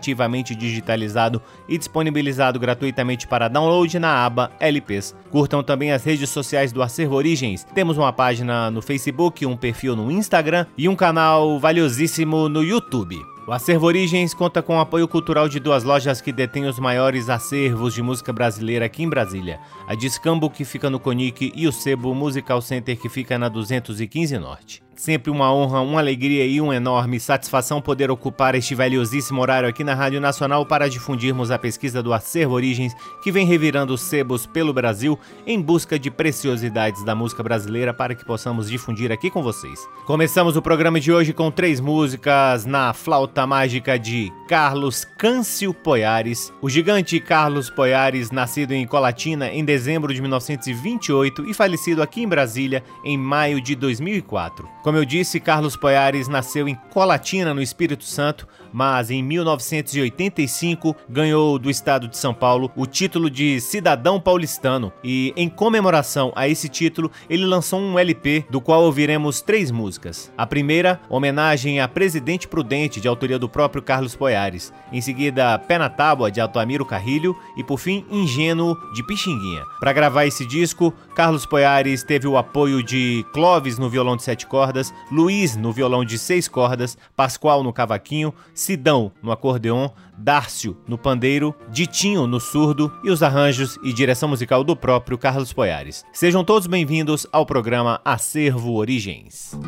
gradativamente digitalizado e disponibilizado gratuitamente para download na aba LPs. Curtam também as redes sociais do Acervo Origens. Temos uma página no Facebook, um perfil no Instagram e um canal valiosíssimo no YouTube. O Acervo Origens conta com o apoio cultural de duas lojas que detêm os maiores acervos de música brasileira aqui em Brasília: a Discambo, que fica no Conic, e o Sebo Musical Center, que fica na 215 Norte. Sempre uma honra, uma alegria e uma enorme satisfação poder ocupar este valiosíssimo horário aqui na Rádio Nacional para difundirmos a pesquisa do Acervo Origens, que vem revirando sebos pelo Brasil em busca de preciosidades da música brasileira para que possamos difundir aqui com vocês. Começamos o programa de hoje com três músicas na flauta mágica de Carlos Câncio Poiares. O gigante Carlos Poiares, nascido em Colatina em dezembro de 1928 e falecido aqui em Brasília em maio de 2004. Como eu disse, Carlos Poiares nasceu em Colatina, no Espírito Santo, mas em 1985 ganhou do estado de São Paulo o título de cidadão paulistano e em comemoração a esse título ele lançou um LP do qual ouviremos três músicas. A primeira, homenagem a Presidente Prudente de autoria do próprio Carlos Poiares. Em seguida, Pé na Tábua de Altamiro Carrilho e por fim Ingênuo de Pixinguinha. Para gravar esse disco, Carlos Poiares teve o apoio de Clóvis no violão de sete cordas, Luiz no violão de seis cordas, Pascoal no cavaquinho, Sidão no acordeon, Dárcio no pandeiro, Ditinho no surdo e os arranjos e direção musical do próprio Carlos Poiares. Sejam todos bem-vindos ao programa Acervo Origens.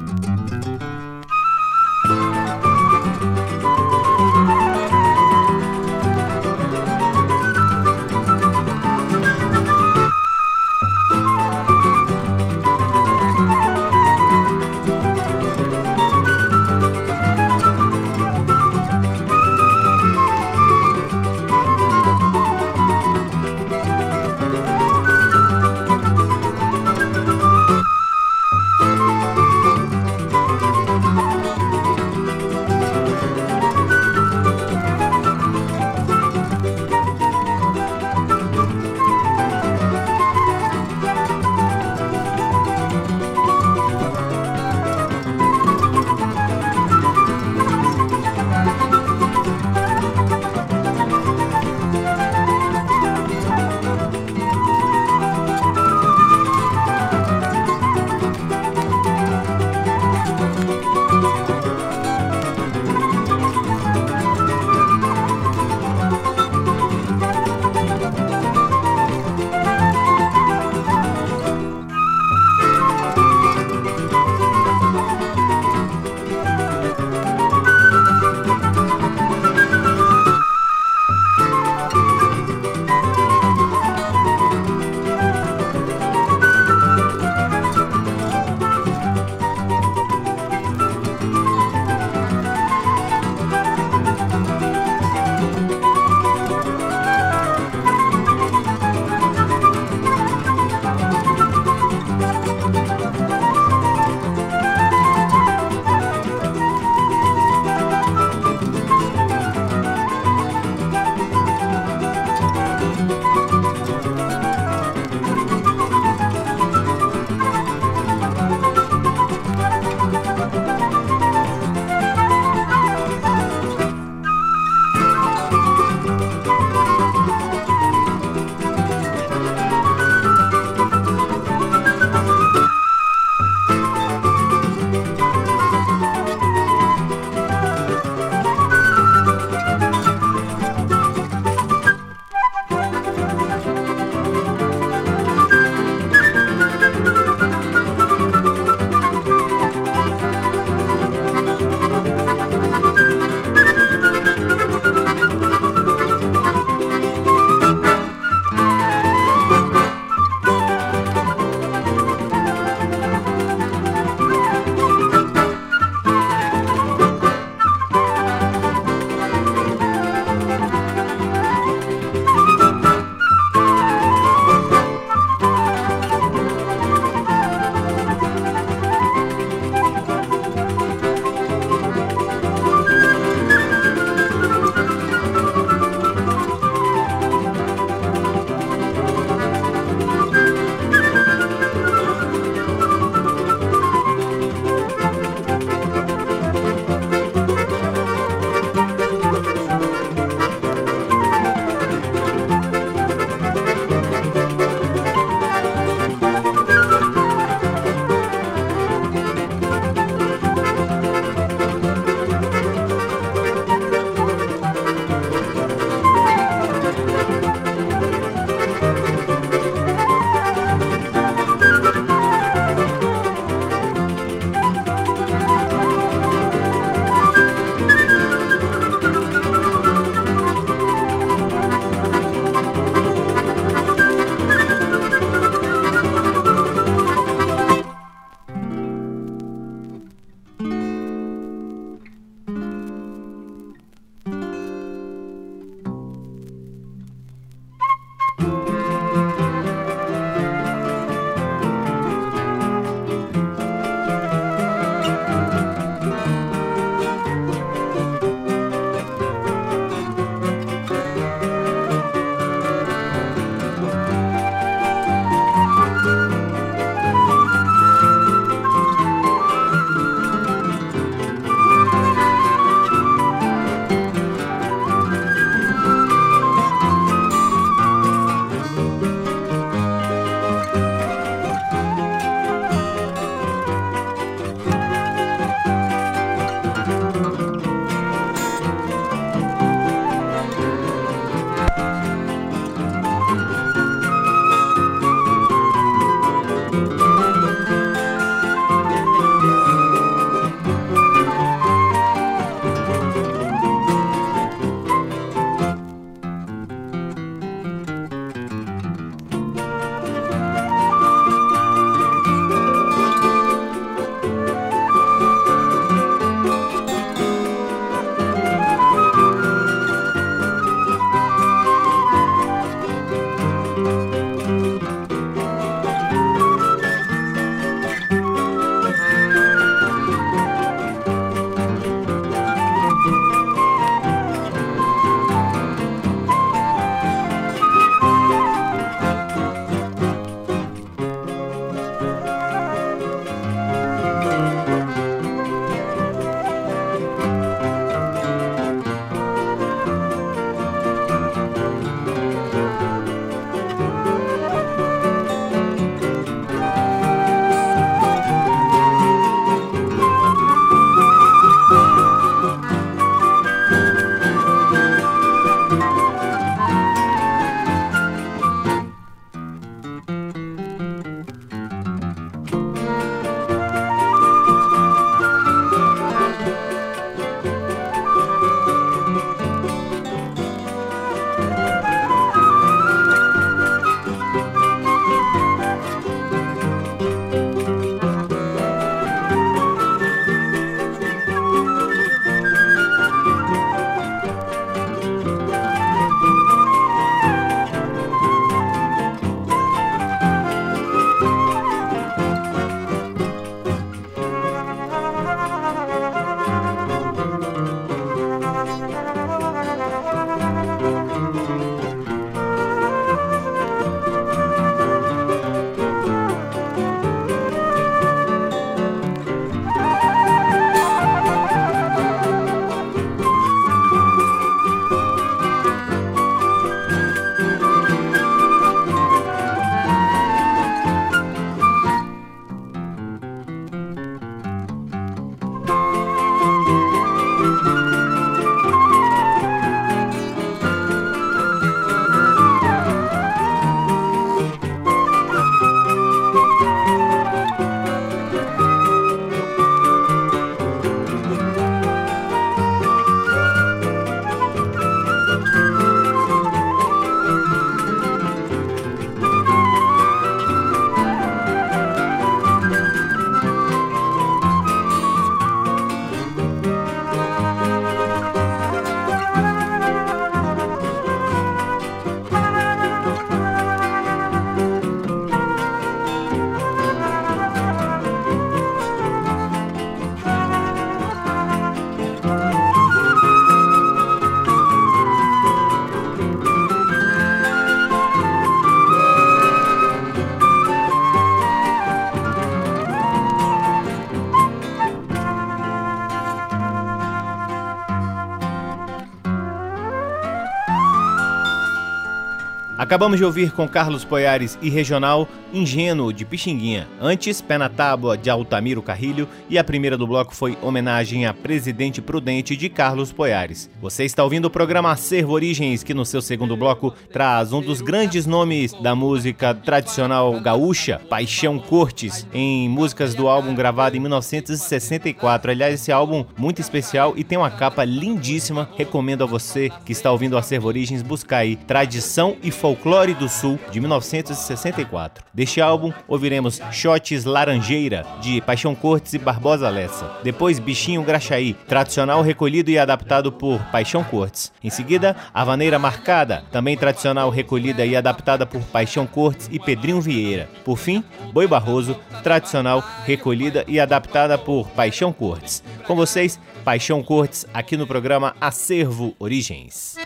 Acabamos de ouvir com Carlos Poiares e Regional Ingênuo de Pixinguinha. Antes, Pé na Tábua de Altamiro Carrilho e a primeira do bloco foi homenagem a Presidente Prudente de Carlos Poiares. Você está ouvindo o programa Acervo Origens, que no seu segundo bloco traz um dos grandes nomes da música tradicional gaúcha, Paixão Cortes, em músicas do álbum gravado em 1964. Aliás, esse álbum muito especial e tem uma capa lindíssima. Recomendo a você que está ouvindo o Acervo Origens buscar aí Tradição e Folclore do Sul de 1964. Deste álbum, ouviremos Shots Laranjeira de Paixão Cortes e Barbosa Lessa. Depois, Bichinho Graxaí, tradicional recolhido e adaptado por Paixão Cortes. Em seguida, A Vaneira Marcada, também tradicional recolhida e adaptada por Paixão Cortes e Pedrinho Vieira. Por fim, Boi Barroso, tradicional recolhida e adaptada por Paixão Cortes. Com vocês, Paixão Cortes, aqui no programa Acervo Origens.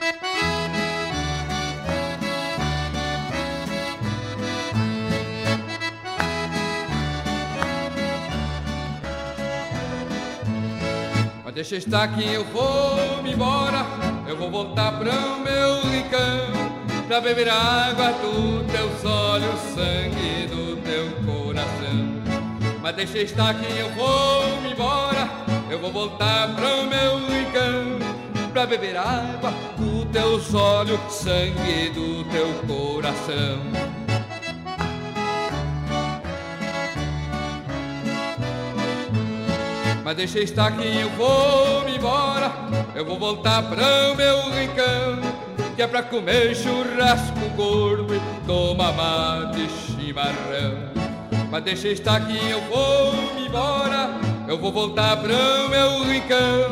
Deixa estar que eu vou me embora, eu vou voltar para o meu rincão, pra beber água do teu olhos, sangue do teu coração. Mas deixa estar que eu vou me embora, eu vou voltar para o meu rincão, pra beber água do teus olhos, sangue do teu coração. Mas deixa estar que eu vou me embora, eu vou voltar para o meu rincão, que é pra comer churrasco gordo e tomar mate chimarrão. Mas deixa estar que eu vou me embora, eu vou voltar para o meu rincão,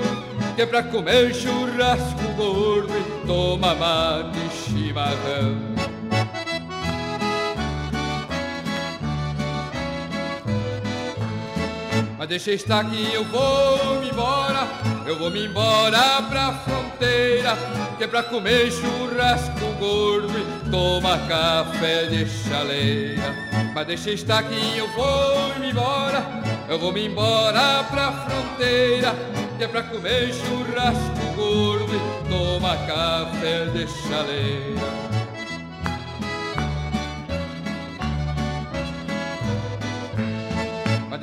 que é pra comer churrasco gordo e tomar mate chimarrão. Mas deixa estar que eu vou me embora, eu vou me embora pra fronteira, que é pra comer churrasco gordo e tomar café de chaleira. Mas deixa estar que eu vou me embora, eu vou me embora pra fronteira, que é pra comer churrasco gordo e tomar café de chaleira.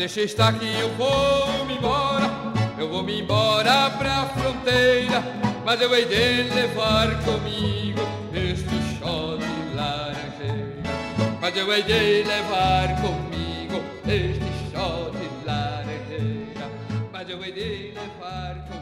Deixa estar que eu vou me embora, eu vou me embora pra fronteira, mas eu hei de levar comigo este chó de laranjeira. Mas eu hei de levar comigo este chó de laranjeira, mas eu hei de levar comigo.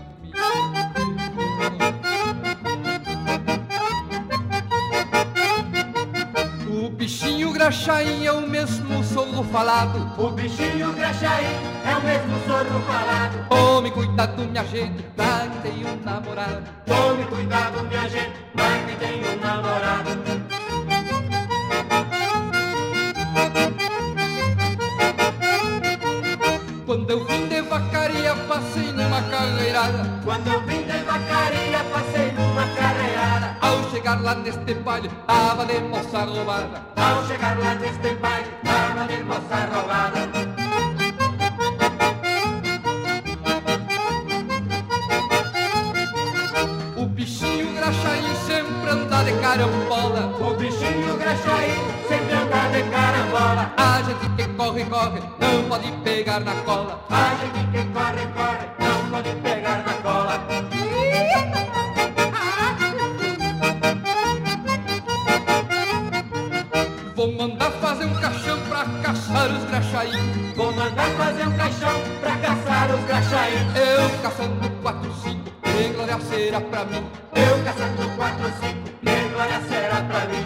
O bichinho graxaí é o mesmo solo falado. O bichinho graxaí é o mesmo sorro falado. Tome cuidado, minha gente, pra quem tem um namorado. Tome cuidado, minha gente, pra quem tem um namorado. Quando eu vim de vacaria, passei numa carreirada. Quando eu vim de vacaria, passei numa carreirada. Ao chegar lá neste baile, tava de moça roubada. Ao chegar lá neste baile, tava de moça roubada. O bichinho graxaí sempre anda de carambola. O bichinho graxaí sempre anda de carambola. A gente que corre, corre, não pode pegar na cola. A gente que corre, corre, não pode pegar na cola. Vou mandar fazer um caixão pra caçar os graxaí. Vou mandar fazer um caixão pra caçar os graxaí. Eu caçando quatro, cinco, que glória será pra mim. Eu caçando quatro, cinco, que glória será pra mim.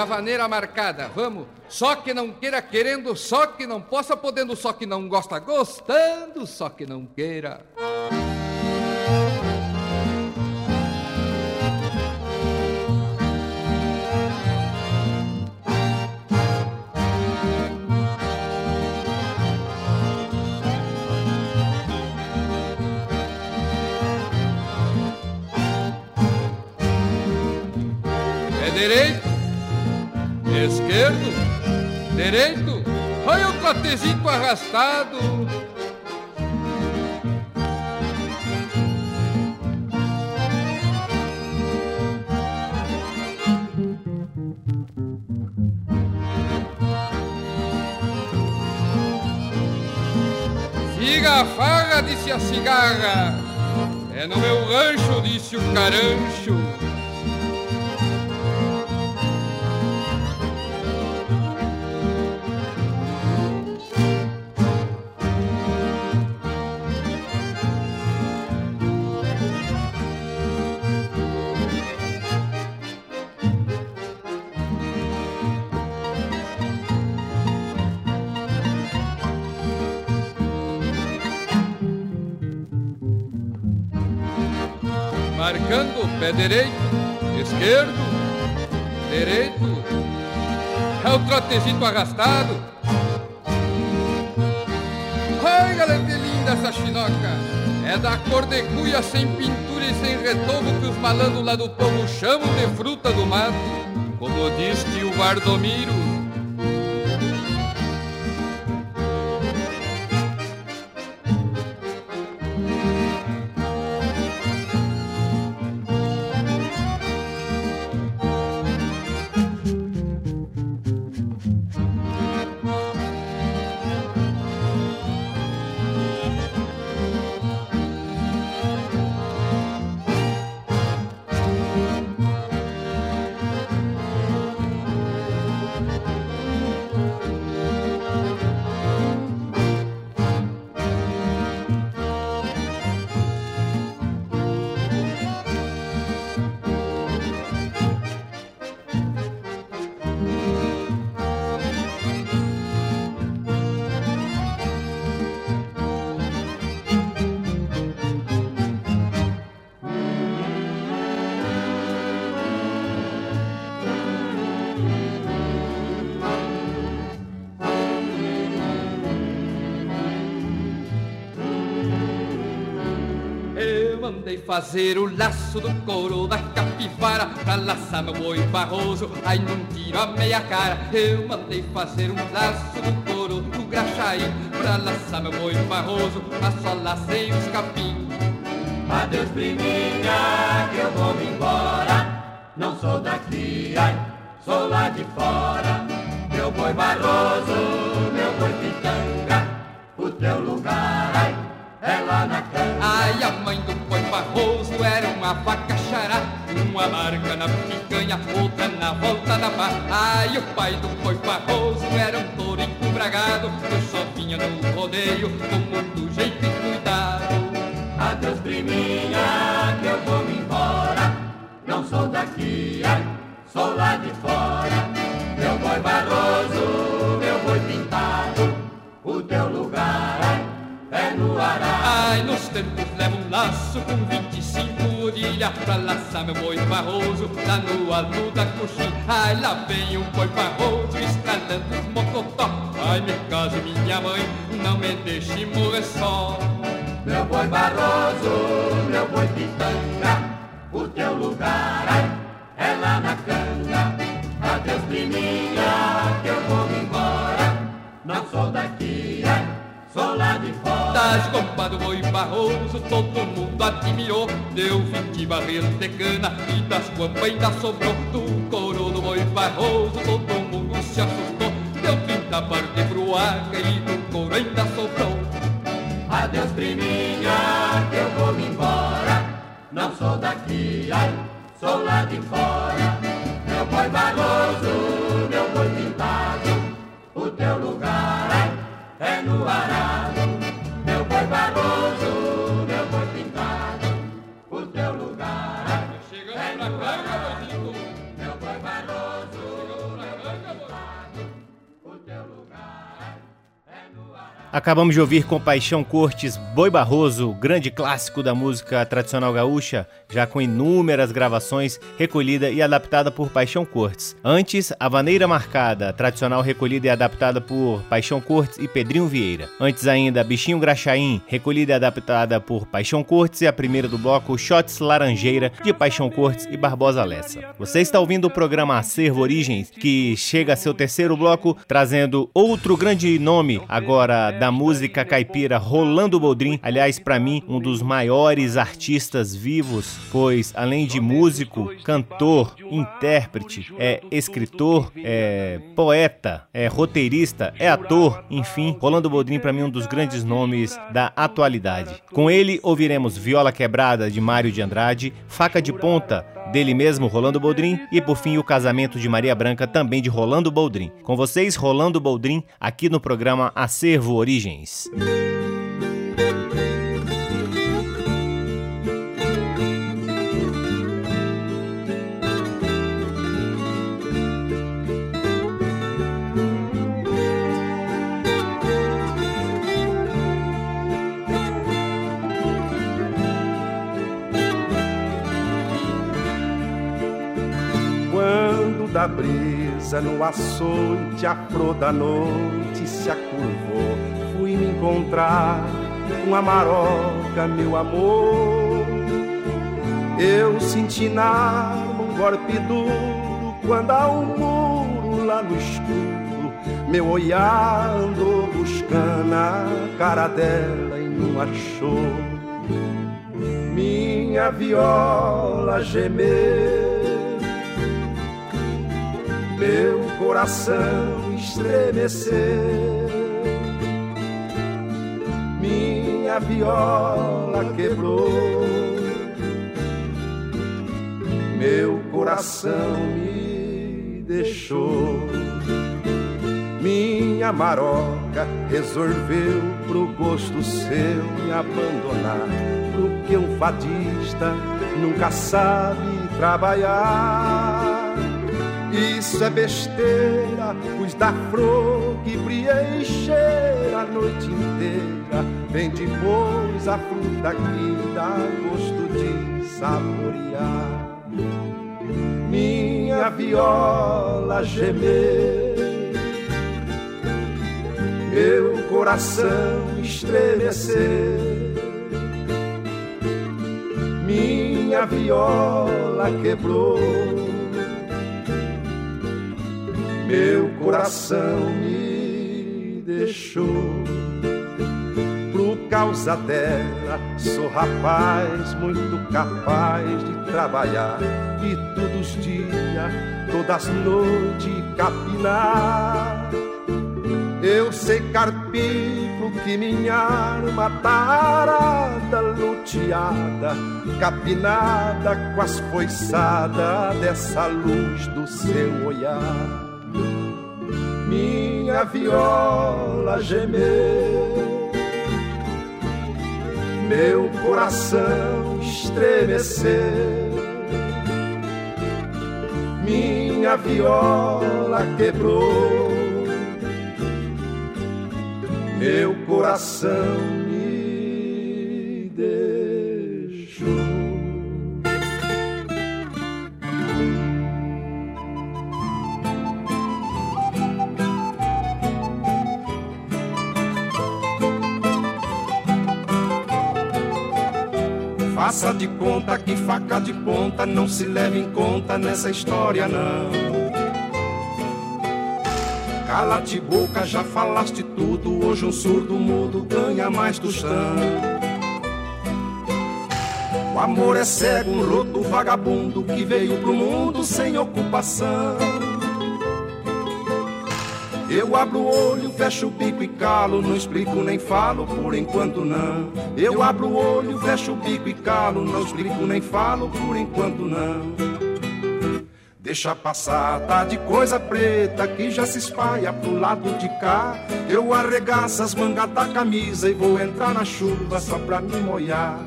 A vaneira marcada, vamos. Só que não queira querendo, só que não possa podendo, só que não gosta gostando, só que não queira. É direito, esquerdo, direito, olha o trotezito arrastado. Siga a farra, disse a cigarra. É no meu rancho, disse o carancho. Marcando pé direito, esquerdo, direito. É o trotezito arrastado. Ai, galera, que linda essa chinoca. É da cor de cuia, sem pintura e sem retovo que os malandros lá do povo chamam de fruta do mato. Como diz que o Bardomiro, mandei fazer o laço do couro da capivara. Pra laçar meu boi barroso, aí não tiro a meia cara. Eu mandei fazer um laço do couro do graxaí. Pra laçar meu boi barroso, mas só lacei os capim. Adeus priminha, que eu vou me embora. Não sou daqui, ai, sou lá de fora. Meu boi barroso, marca na picanha, outra na volta da barra Ai, o pai do boi barroso era um touro encubragado Eu só vinha no rodeio com muito jeito e cuidado. Adeus priminha, que eu vou me embora. Não sou daqui, ai, sou lá de fora Pra laçar meu boi barroso lá no alto da coxinha Ai, lá vem o boi barroso escalando os mocotó. Ai, me case minha mãe, não me deixe morrer só. Meu boi barroso, meu boi pitanga O teu lugar, ai, é lá na canga. Adeus priminha, que eu vou embora. Não sou daqui, ai, sou lá de fora. Das gompas do boi barroso todo mundo admirou. Deu 20 barreiros de cana e das guampas ainda sobrou. Do couro do boi barroso todo mundo se assustou. Deu 30 partes pro arca e do couro ainda sobrou. Adeus priminha, que eu vou me embora. Não sou daqui, ai, sou lá de fora. Meu boi barroso, meu boi pintado. O teu lugar, ai, é no arado barroso, meu boi pintado O teu lugar, ai, Chegando cá, Acabamos de ouvir com Paixão Cortes Boi Barroso, grande clássico da música tradicional gaúcha, já com inúmeras gravações, recolhida e adaptada por Paixão Cortes. Antes, A Vaneira Marcada, tradicional recolhida e adaptada por Paixão Cortes e Pedrinho Vieira. Antes ainda, Bichinho Graxaim, recolhida e adaptada por Paixão Cortes e a primeira do bloco, Shots Laranjeira, de Paixão Cortes e Barbosa Lessa. Você está ouvindo o programa Acervo Origens, que chega a seu terceiro bloco, trazendo outro grande nome agora da música caipira, Rolando Boldrin. Aliás, para mim, um dos maiores artistas vivos, pois além de músico, cantor, intérprete, é escritor, é poeta, é roteirista, é ator, enfim, Rolando Boldrin para mim um dos grandes nomes da atualidade. Com ele ouviremos Viola Quebrada de Mário de Andrade, Faca de Ponta dele mesmo, Rolando Boldrin, e por fim o casamento de Maria Branca, também de Rolando Boldrin. Com vocês, Rolando Boldrin, aqui no programa Acervo Origens. No açoite, a flor da noite se acurvou. Fui me encontrar com a maroca, meu amor. Eu senti na um golpe duro quando há um muro lá no escuro. Meu olhar andou buscando a cara dela e não achou. Minha viola gemeu meu coração estremeceu. Minha viola quebrou, meu coração me deixou. Minha maroca resolveu pro gosto seu me abandonar, porque um fadista nunca sabe trabalhar. Isso é besteira, pois da flor que cheira a noite inteira. Vem depois a fruta que dá gosto de saborear. Minha viola gemeu, meu coração estremeceu. Minha viola quebrou meu coração me deixou. Por causa dela, sou rapaz muito capaz de trabalhar e todos os dias, todas as noites capinar. Eu sei carpir que minha arma tarada, luteada, capinada com as foiçadas dessa luz do seu olhar minha viola gemeu, meu coração estremeceu, minha viola quebrou, meu coração de conta que faca de ponta não se leva em conta nessa história, não. Cala-te boca, já falaste tudo. Hoje um surdo mudo ganha mais tostão. O amor é cego, um loto vagabundo que veio pro mundo sem ocupação. Eu abro o olho, fecho o bico e calo, não explico nem falo, por enquanto não. Eu abro o olho, fecho o bico e calo, não explico nem falo, por enquanto não. Deixa passar, tá de coisa preta que já se espalha pro lado de cá. Eu arregaço as mangas da camisa e vou entrar na chuva só pra me molhar.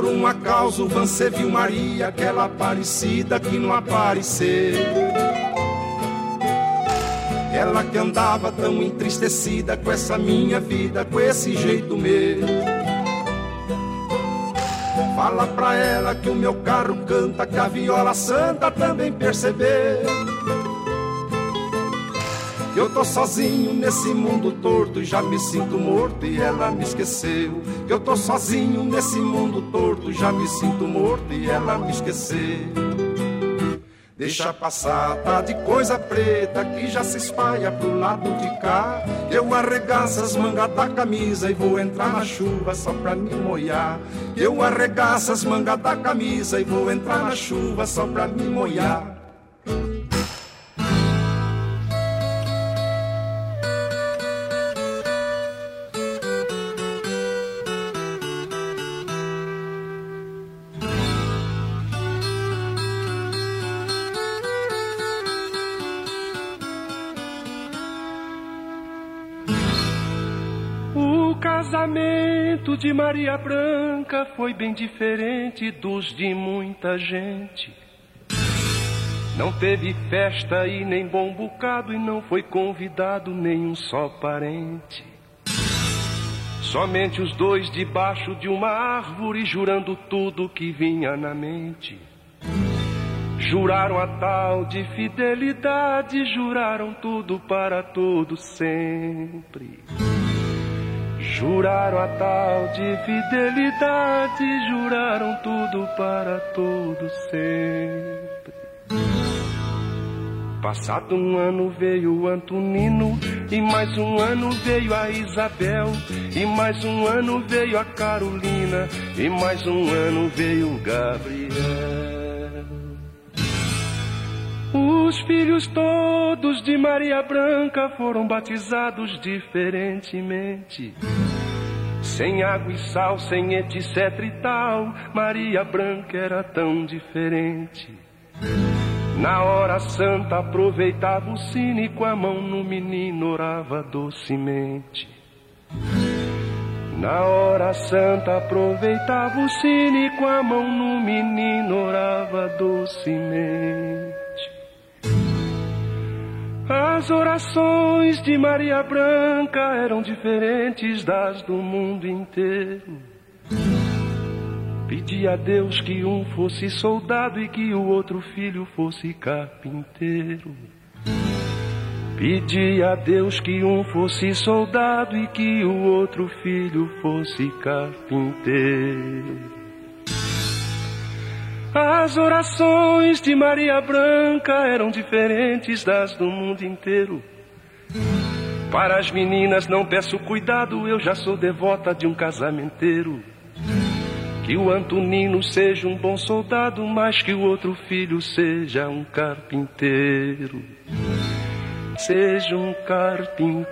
Por um acaso você viu Maria, aquela parecida que não apareceu. Ela que andava tão entristecida com essa minha vida, com esse jeito meu. Fala pra ela que o meu carro canta, que a viola santa também percebeu. Eu tô sozinho nesse mundo torto, já me sinto morto e ela me esqueceu. Eu tô sozinho nesse mundo torto, já me sinto morto e ela me esqueceu. Deixa passar, tá de coisa preta que já se espalha pro lado de cá. Eu arregaço as mangas da camisa e vou entrar na chuva só pra me molhar. Eu arregaço as mangas da camisa e vou entrar na chuva só pra me molhar. De Maria Branca foi bem diferente dos de muita gente. Não teve festa e nem bom bocado, e não foi convidado nenhum só parente. Somente os dois debaixo de uma árvore, jurando tudo que vinha na mente. Juraram a tal de fidelidade, juraram tudo para todo sempre. Juraram a tal de fidelidade, juraram tudo para todo sempre. Passado um ano veio o Antonino, e mais um ano veio a Isabel, e mais um ano veio a Carolina, e mais um ano veio o Gabriel. Os filhos todos de Maria Branca foram batizados diferentemente. Sem água e sal, sem etc e tal, Maria Branca era tão diferente. Na hora santa aproveitava o sino e com a mão no menino orava docemente. Na hora santa aproveitava o sino e com a mão no menino orava docemente. As orações de Maria Branca eram diferentes das do mundo inteiro. Pedia a Deus que um fosse soldado e que o outro filho fosse carpinteiro. Pedia a Deus que um fosse soldado e que o outro filho fosse carpinteiro. As orações de Maria Branca eram diferentes das do mundo inteiro. Para as meninas não peço cuidado, eu já sou devota de um casamenteiro. Que o Antonino seja um bom soldado, mas que o outro filho seja um carpinteiro. Seja um carpinteiro.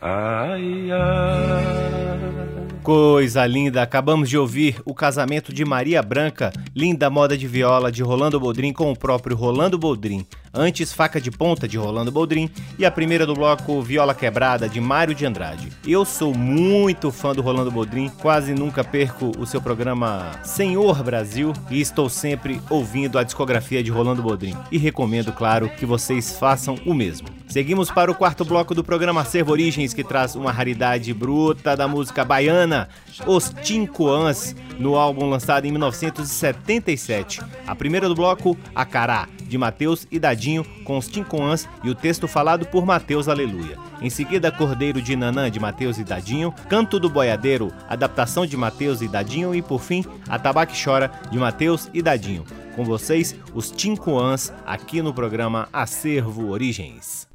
Ai, ai. Coisa linda, acabamos de ouvir o casamento de Maria Branca, linda moda de viola de Rolando Boldrin com o próprio Rolando Boldrin. Antes, Faca de Ponta de Rolando Boldrin e a primeira do bloco Viola Quebrada de Mário de Andrade. Eu sou muito fã do Rolando Boldrin, quase nunca perco o seu programa Senhor Brasil e estou sempre ouvindo a discografia de Rolando Boldrin e recomendo, claro, que vocês façam o mesmo. Seguimos para o quarto bloco do programa Servo Origens, que traz uma raridade bruta da música baiana, Os Tincoãs, no álbum lançado em 1977. A primeira do bloco, Acará, de Mateus e Dadinho, com os Tincoãs e o texto falado por Mateus Aleluia. Em seguida, Cordeiro de Nanã, de Mateus e Dadinho, Canto do Boiadeiro, adaptação de Mateus e Dadinho e, por fim, Atabaque Chora, de Mateus e Dadinho. Com vocês, os Tincoãs, aqui no programa Acervo Origens.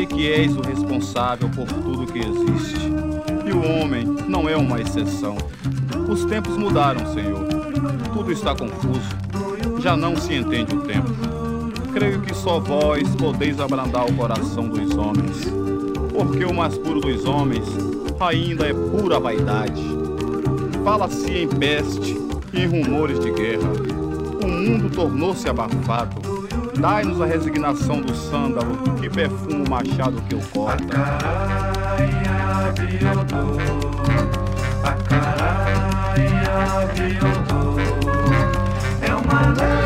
sei que és o responsável por tudo que existe. E o homem não é uma exceção. Os tempos mudaram, Senhor. Tudo está confuso. Já não se entende o tempo. Creio que só vós podeis abrandar o coração dos homens. Porque o mais puro dos homens ainda é pura vaidade. Fala-se em peste e em rumores de guerra. O mundo tornou-se abafado Dai-nos a resignação do sândalo, que perfuma o machado que eu corta. Acaraia, acaraia, é uma lei.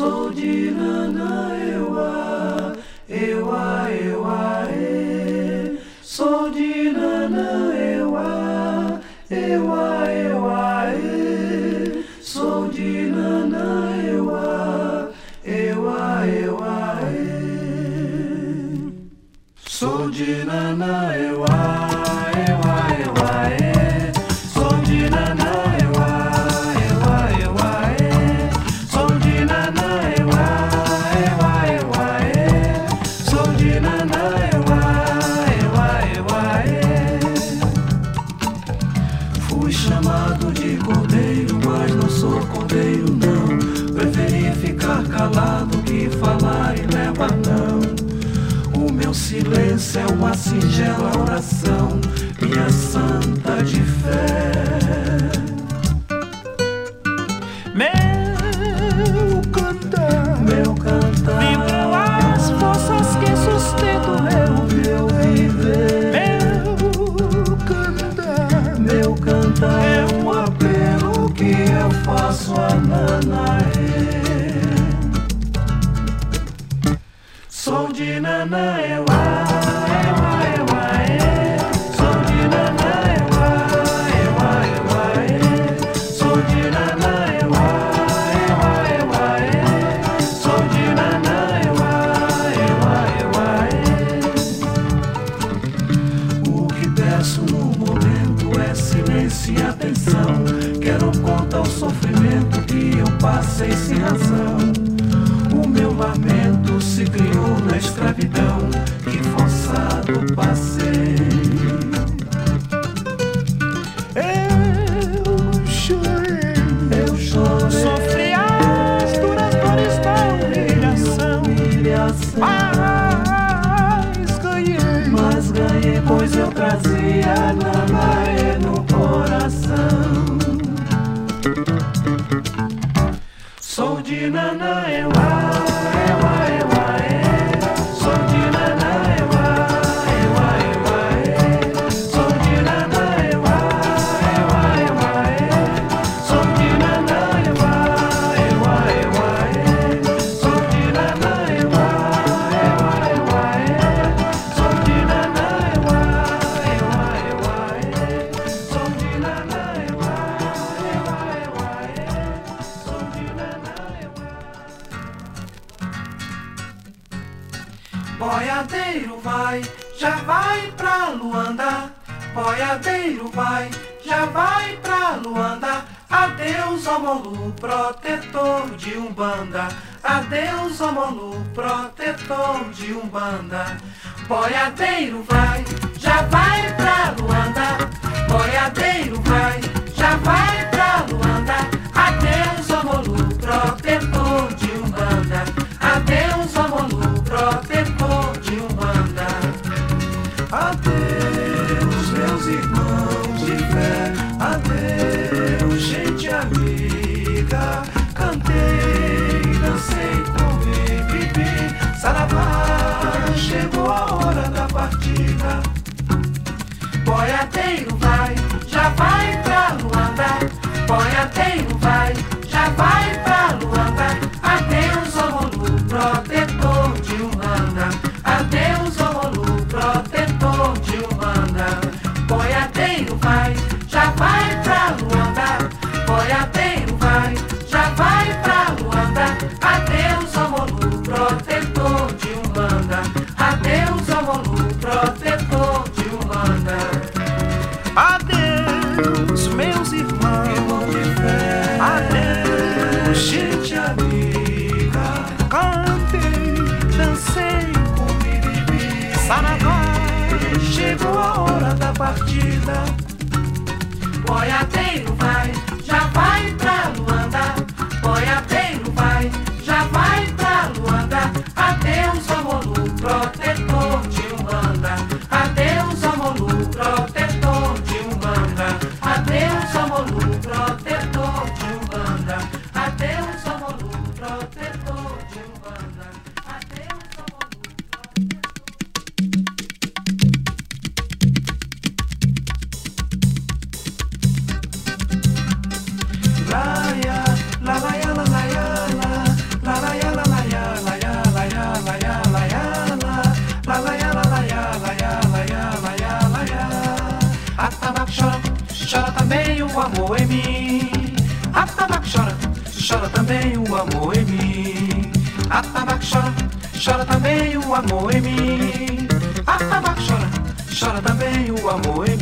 sou de Nanaewa, Ewa. na escravidão. 빨리 이거 Chora também o amor em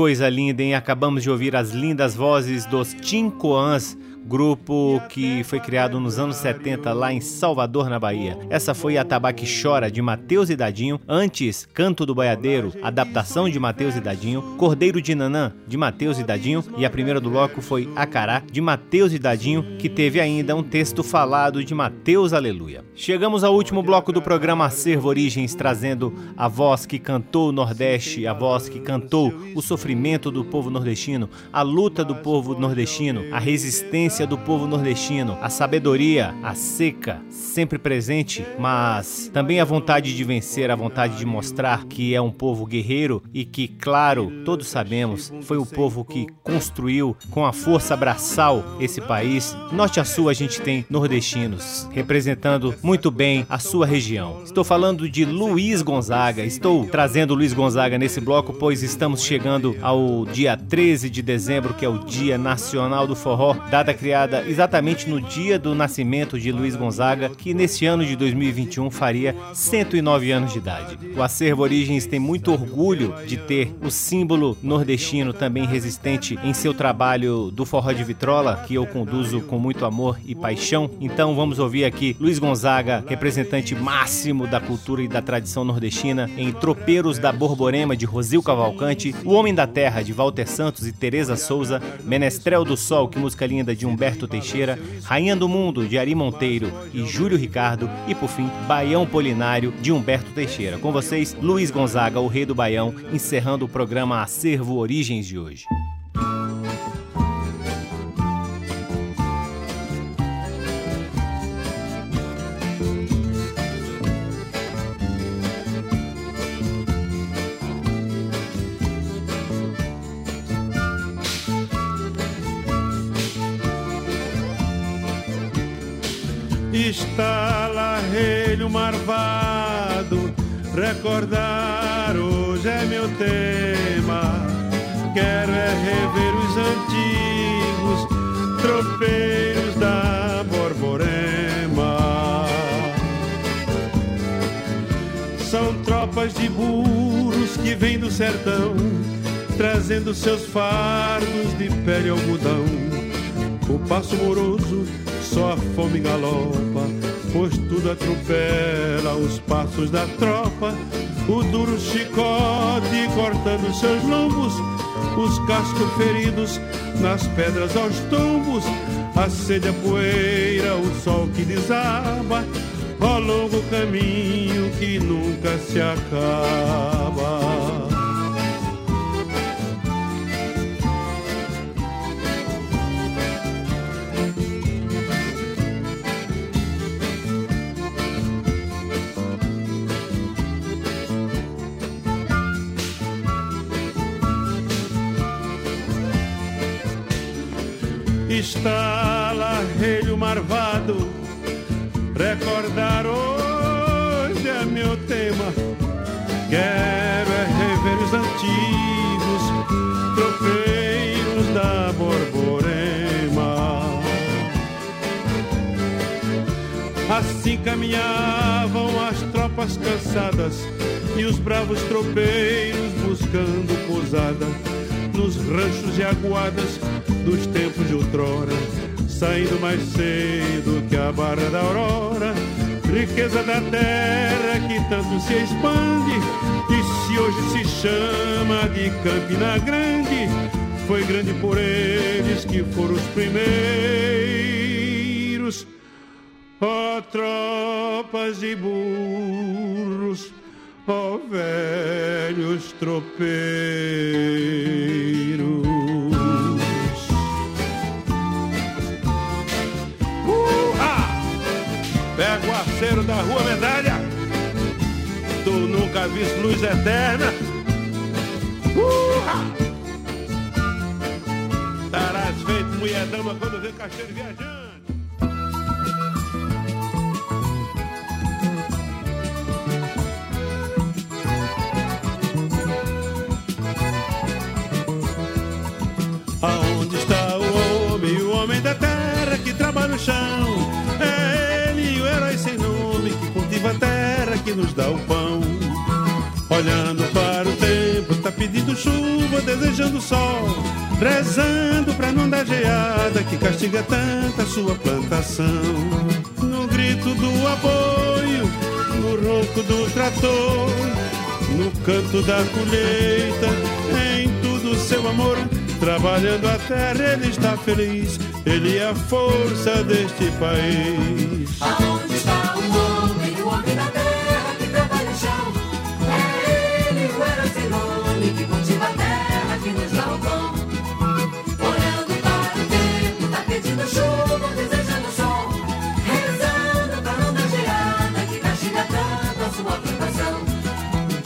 coisa linda, hein? Acabamos de ouvir as lindas vozes dos Tincoãs grupo que foi criado nos anos 70 lá em Salvador, na Bahia. Essa foi a Tabaque Chora de Mateus e Dadinho, antes Canto do Boiadeiro, adaptação de Mateus e Dadinho, Cordeiro de Nanã de Mateus e Dadinho e a primeira do bloco foi Acará de Mateus e Dadinho, que teve ainda um texto falado de Mateus Aleluia. Chegamos ao último bloco do programa Acervo Origens, trazendo a voz que cantou o Nordeste, a voz que cantou o sofrimento do povo nordestino, a luta do povo nordestino, a resistência do povo nordestino, a sabedoria, a seca, sempre presente, mas também a vontade de vencer, a vontade de mostrar que é um povo guerreiro e que, claro, todos sabemos, foi o povo que construiu com a força braçal esse país. Norte a sul a gente tem nordestinos representando muito bem a sua região. Estou falando de Luiz Gonzaga. Estou trazendo Luiz Gonzaga nesse bloco, pois estamos chegando ao dia 13 de dezembro, que é o Dia Nacional do Forró, data criada exatamente no dia do nascimento de Luiz Gonzaga, que nesse ano de 2021 faria 109 anos de idade. O Acervo Origens tem muito orgulho de ter o símbolo nordestino também resistente em seu trabalho do Forró de Vitrola, que eu conduzo com muito amor e paixão. Então vamos ouvir aqui Luiz Gonzaga, representante máximo da cultura e da tradição nordestina, em Tropeiros da Borborema de Rosil Cavalcante, O Homem da Terra de Walter Santos e Teresa Souza, Menestrel do Sol, que música linda de Humberto Teixeira, Rainha do Mundo de Ari Monteiro e Júlio Ricardo e por fim Baião Polinário de Humberto Teixeira. Com vocês, Luiz Gonzaga, o rei do Baião, encerrando o programa Acervo Origens de hoje. Recordar hoje é meu tema. Quero é rever os antigos tropeiros da Borborema. São tropas de burros que vêm do sertão, trazendo seus fardos de pele algodão. O passo moroso só a fome galopa, pois tudo atropela os passos da tropa. O duro chicote cortando seus lombos, os cascos feridos nas pedras aos tombos, a sede, a poeira, o sol que desaba, ó longo caminho que nunca se acaba. Assim caminhavam as tropas cansadas e os bravos tropeiros buscando pousada nos ranchos e aguadas dos tempos de outrora, saindo mais cedo que a barra da aurora, riqueza da terra que tanto se expande, e se hoje se chama de Campina Grande, foi grande por eles que foram os primeiros, tropas de burros, ó velhos tropeiros. Pega o arceiro da rua medalha. Tu nunca viste luz eterna. Uha! Tarás feito mulher dama quando vê cacheiro viajante. Nos dá o pão. Olhando para o tempo, tá pedindo chuva, desejando sol, rezando pra não dar geada que castiga tanta sua plantação. No grito do apoio, no ronco do trator, no canto da colheita, em tudo seu amor. Trabalhando a terra, ele está feliz, ele é a força deste país. Olhando para o tempo, tá pedindo chuva, desejando sol. Rezando pra dar geada, que castiga tanto a sua plantação.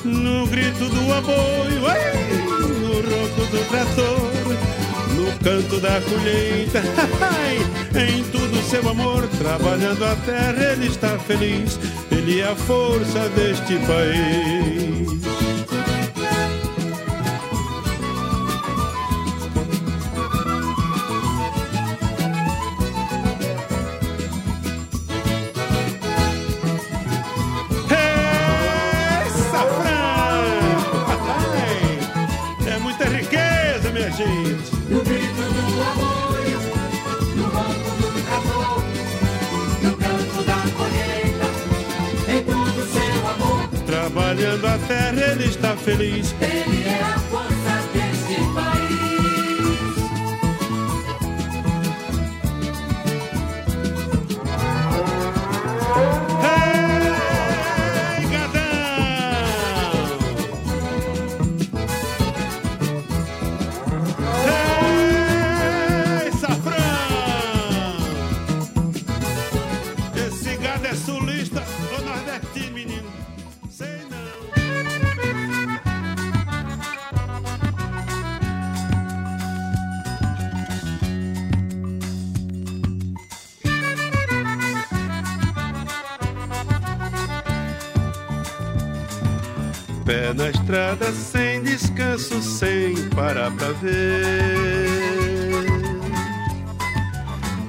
No grito do apoio, ei, no ronco do trator, no canto da colheita, em tudo seu amor, trabalhando a terra, ele está feliz, ele é a força deste país. Trabalhando a terra, ele está feliz. Ele é a pra ver.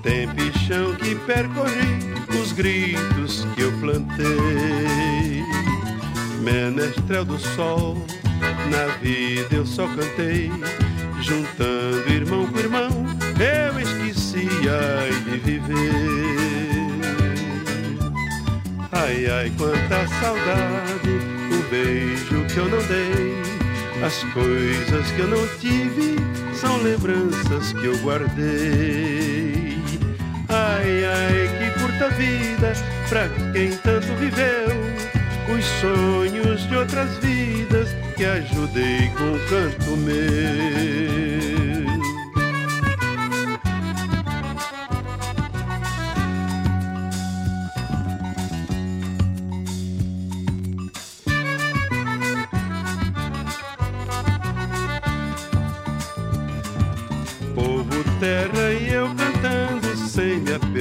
Tempo e chão que percorri, os gritos que eu plantei. Menestrel do sol, na vida eu só cantei. Juntando irmão com irmão, eu esqueci ai de viver. Ai, ai, quanta saudade, o beijo que eu não dei, as coisas que eu não tive, são lembranças que eu guardei. Ai, ai, que curta vida pra quem tanto viveu, os sonhos de outras vidas que ajudei com o canto meu.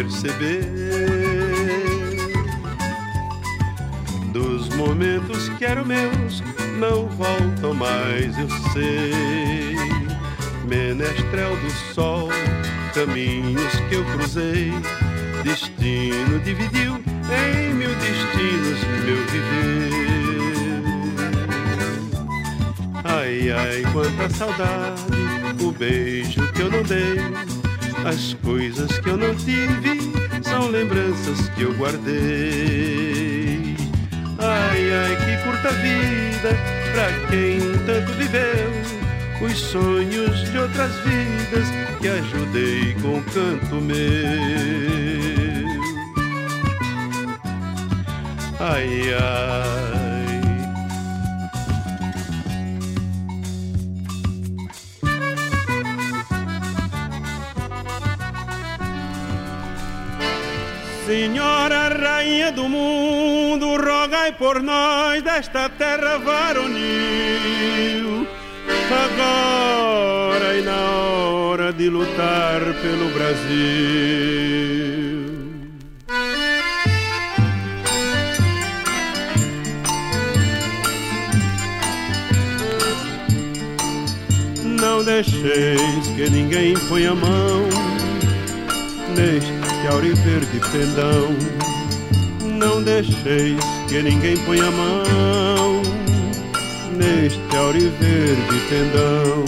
Aperceber Dos momentos que eram meus não voltam mais, eu sei. Menestrel do sol, caminhos que eu cruzei Destino dividiu em mil destinos meu viver. Ai, ai, quanta saudade, o beijo que eu não dei, as coisas que eu não tive, são lembranças que eu guardei. Ai, ai, que curta vida, pra quem tanto viveu, os sonhos de outras vidas que ajudei com o canto meu. Ai, ai. Senhora Rainha do mundo, rogai por nós desta terra varonil. Agora e na hora de lutar pelo Brasil. Não deixeis que ninguém ponha a mão neste que auriverde pendão. Não deixeis que ninguém ponha a mão neste auriverde pendão.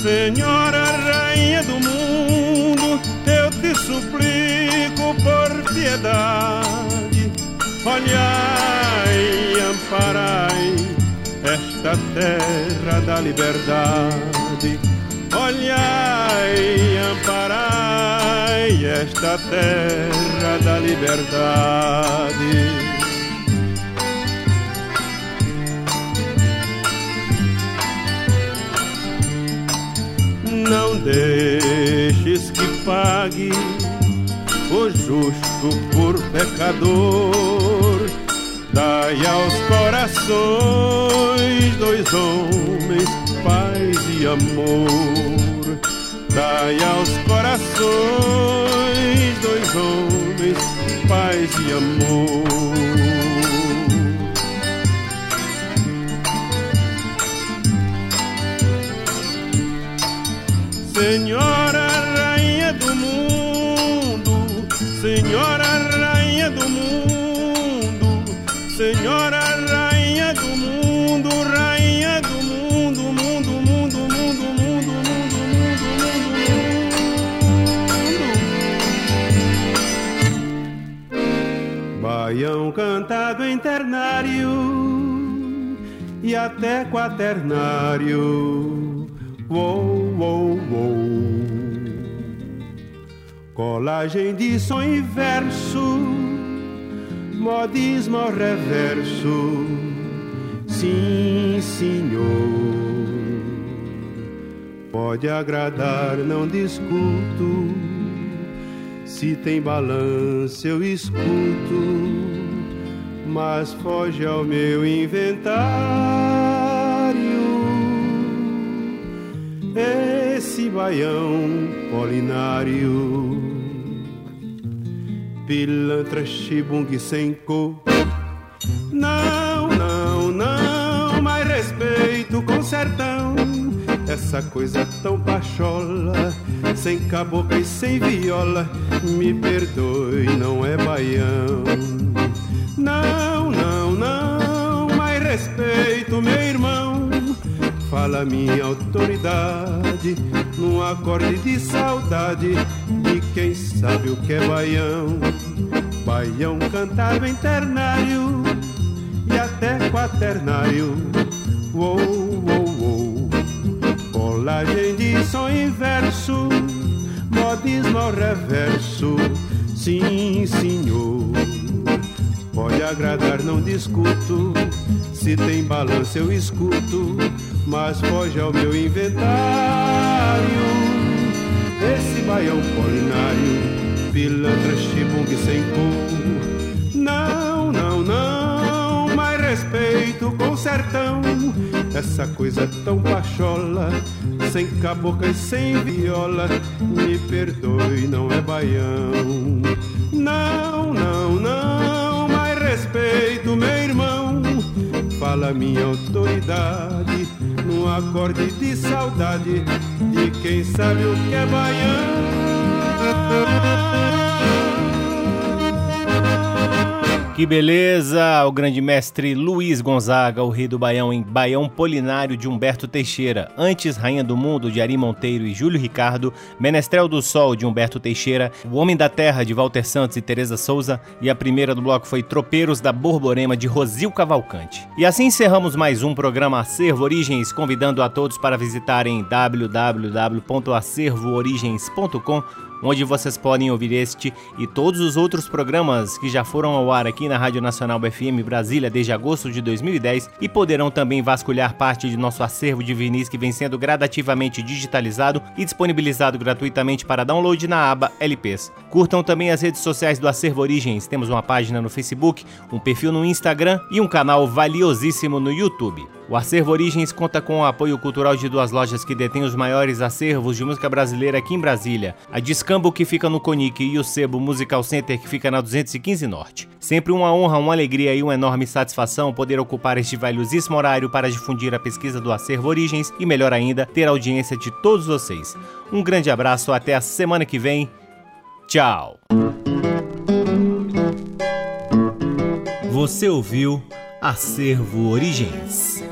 Senhora Rainha do mundo, eu te suplico por piedade, olhai e amparai esta terra da liberdade. Olhai amparai esta terra da liberdade. não deixes que pague o justo por pecador. Dai aos corações dois homens, paz e amor. Dai aos corações dois homens, paz e amor. Senhora cantado em ternário e até quaternário Uou, uou, uou. Colagem de som e verso, modismo reverso. Sim, senhor. Pode agradar, não discuto. Se tem balanço, eu escuto. Mas foge ao meu inventário esse baião polinário. Pilantra chibung sem cor. Não, não, não, mais respeito com sertão. Essa coisa tão pachola, sem cabocla e sem viola. Me perdoe, não é baião. Não, não, não, mais respeito, meu irmão fala minha autoridade num acorde de saudade de quem sabe o que é baião. Baião cantado em ternário e até quaternário. Uou, uou, uou. Colagem de som inverso, modismo reverso. Sim, senhor. Pode agradar, não discuto. Se tem balanço, eu escuto mas foge ao meu inventário. Esse baião polinário, pilantra, chibung sem cor. Não, não, não, mais respeito com sertão. Essa coisa tão pachola, sem cabocla e sem viola. Me perdoe, não é baião. Não, respeito, meu irmão. Fala minha autoridade num acorde de saudade de quem sabe o que é baiano. Que beleza! O grande mestre Luiz Gonzaga, o rei do Baião em Baião Polinário de Humberto Teixeira. Antes, Rainha do Mundo de Ari Monteiro e Júlio Ricardo. Menestrel do Sol de Humberto Teixeira. O Homem da Terra de Walter Santos e Teresa Souza. E a primeira do bloco foi Tropeiros da Borborema de Rosil Cavalcante. E assim encerramos mais um programa Acervo Origens, convidando a todos para visitarem www.acervoorigens.com onde vocês podem ouvir este e todos os outros programas que já foram ao ar aqui na Rádio Nacional FM Brasília desde agosto de 2010 e poderão também vasculhar parte de nosso acervo de vinis que vem sendo gradativamente digitalizado e disponibilizado gratuitamente para download na aba LPs. Curtam também as redes sociais do Acervo Origens, temos uma página no Facebook, um perfil no Instagram e um canal valiosíssimo no YouTube. O Acervo Origens conta com o apoio cultural de duas lojas que detêm os maiores acervos de música brasileira aqui em Brasília: a Discambo, que fica no Conic, e o Sebo Musical Center, que fica na 215 Norte. Sempre uma honra, uma alegria e uma enorme satisfação poder ocupar este valiosíssimo horário para difundir a pesquisa do Acervo Origens e, melhor ainda, ter a audiência de todos vocês. Um grande abraço, até a semana que vem. Tchau! Você ouviu Acervo Origens.